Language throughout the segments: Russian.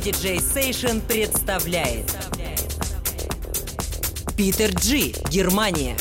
DJ Station представляет. Питер Джи, Германия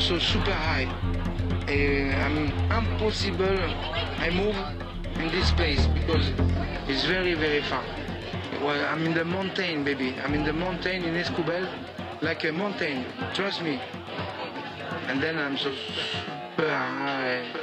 also super high. Eh, I'm impossible. I move in this place because it's very very far. Well, I'm in the mountain, baby. I'm in the mountain in Escobel, like a mountain. Trust me. And then I'm so super high.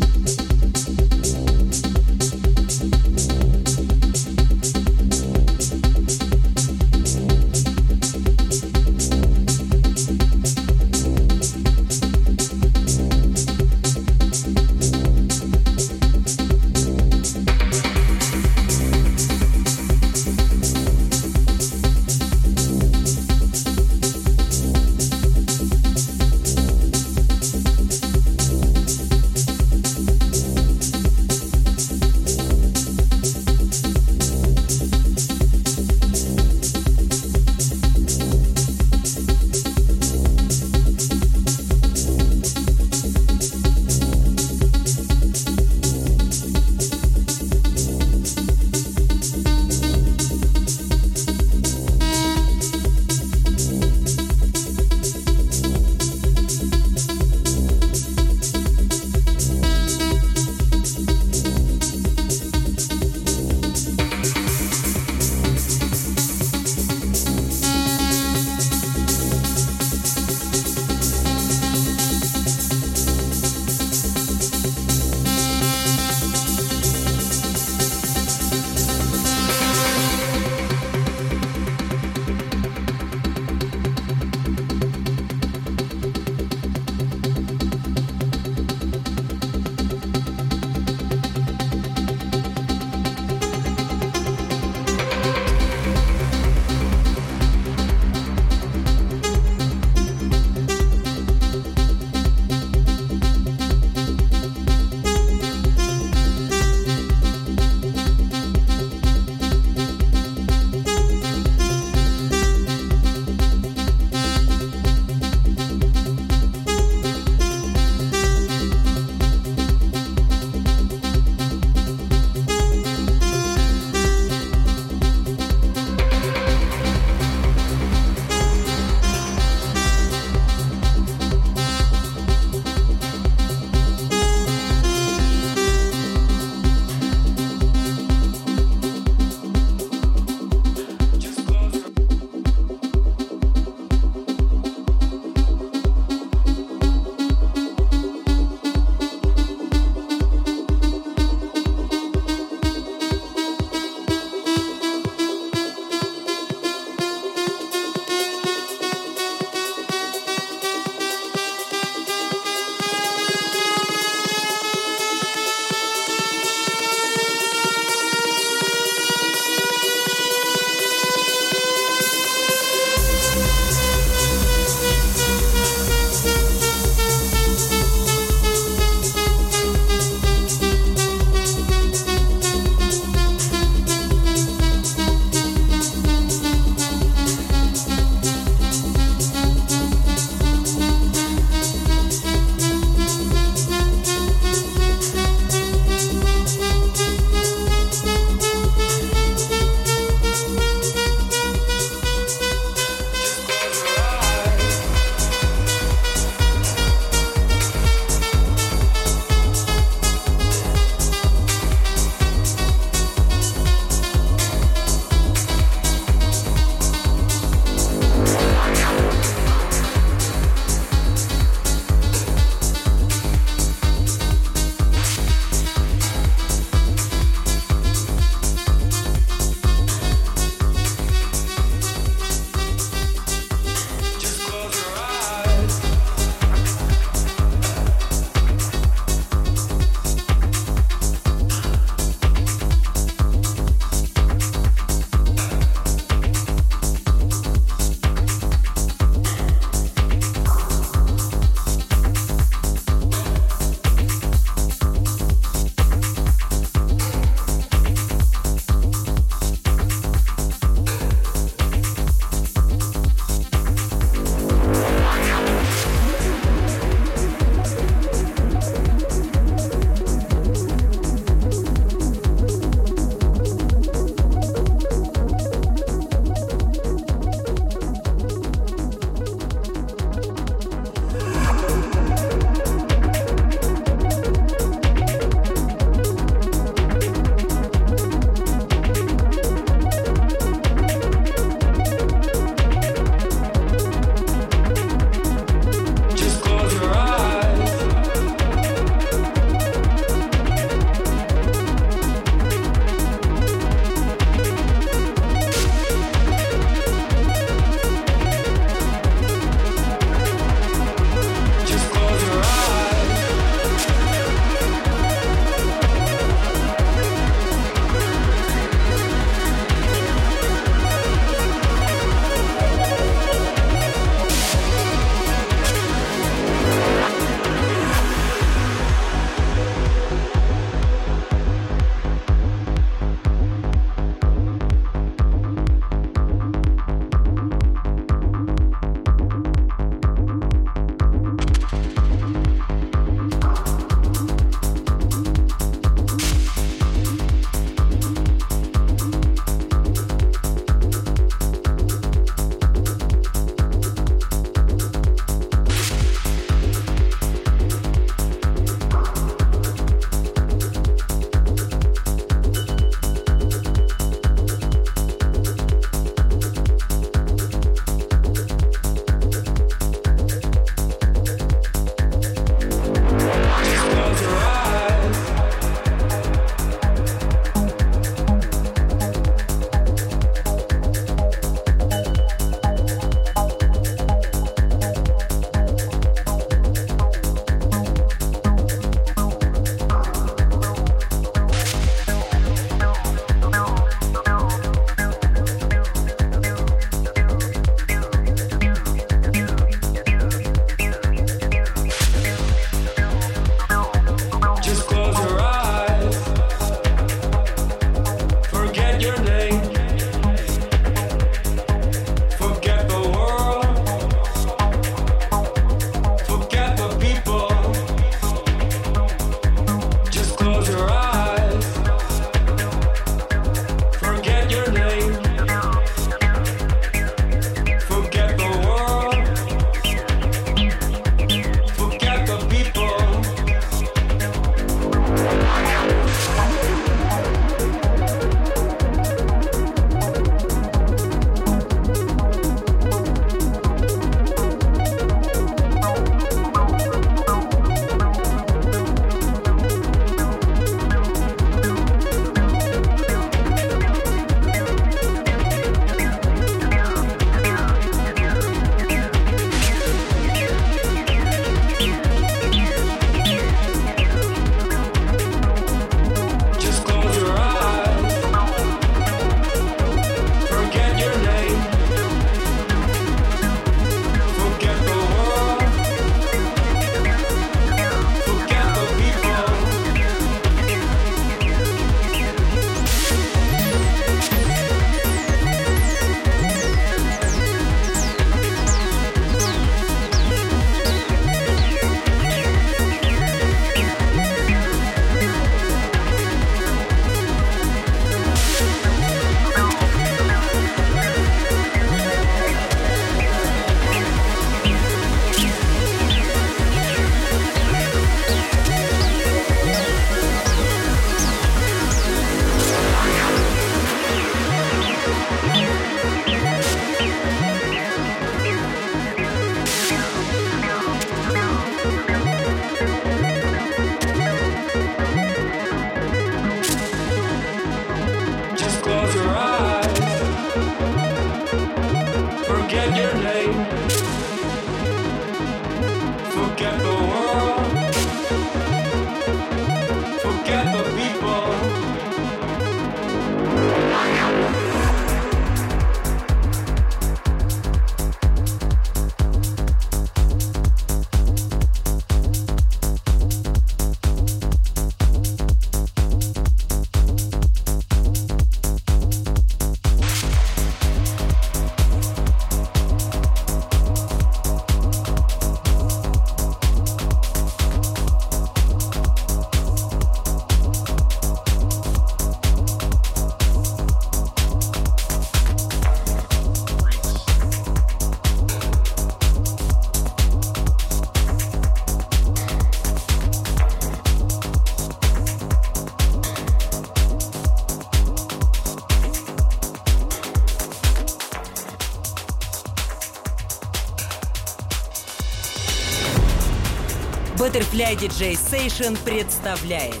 Butterfly DJ Station представляет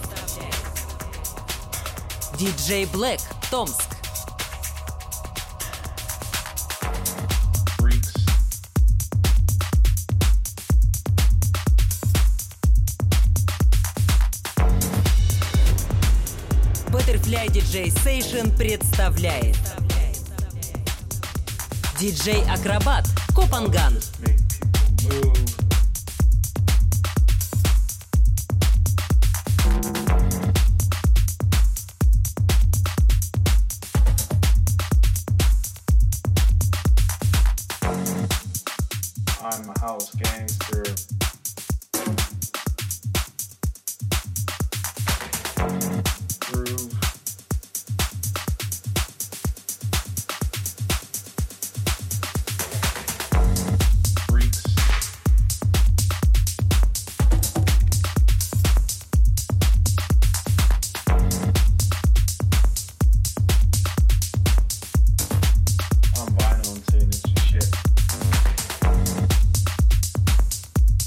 DJ Black, Томск. Butterfly DJ Station представляет DJ Акробат, Копанган.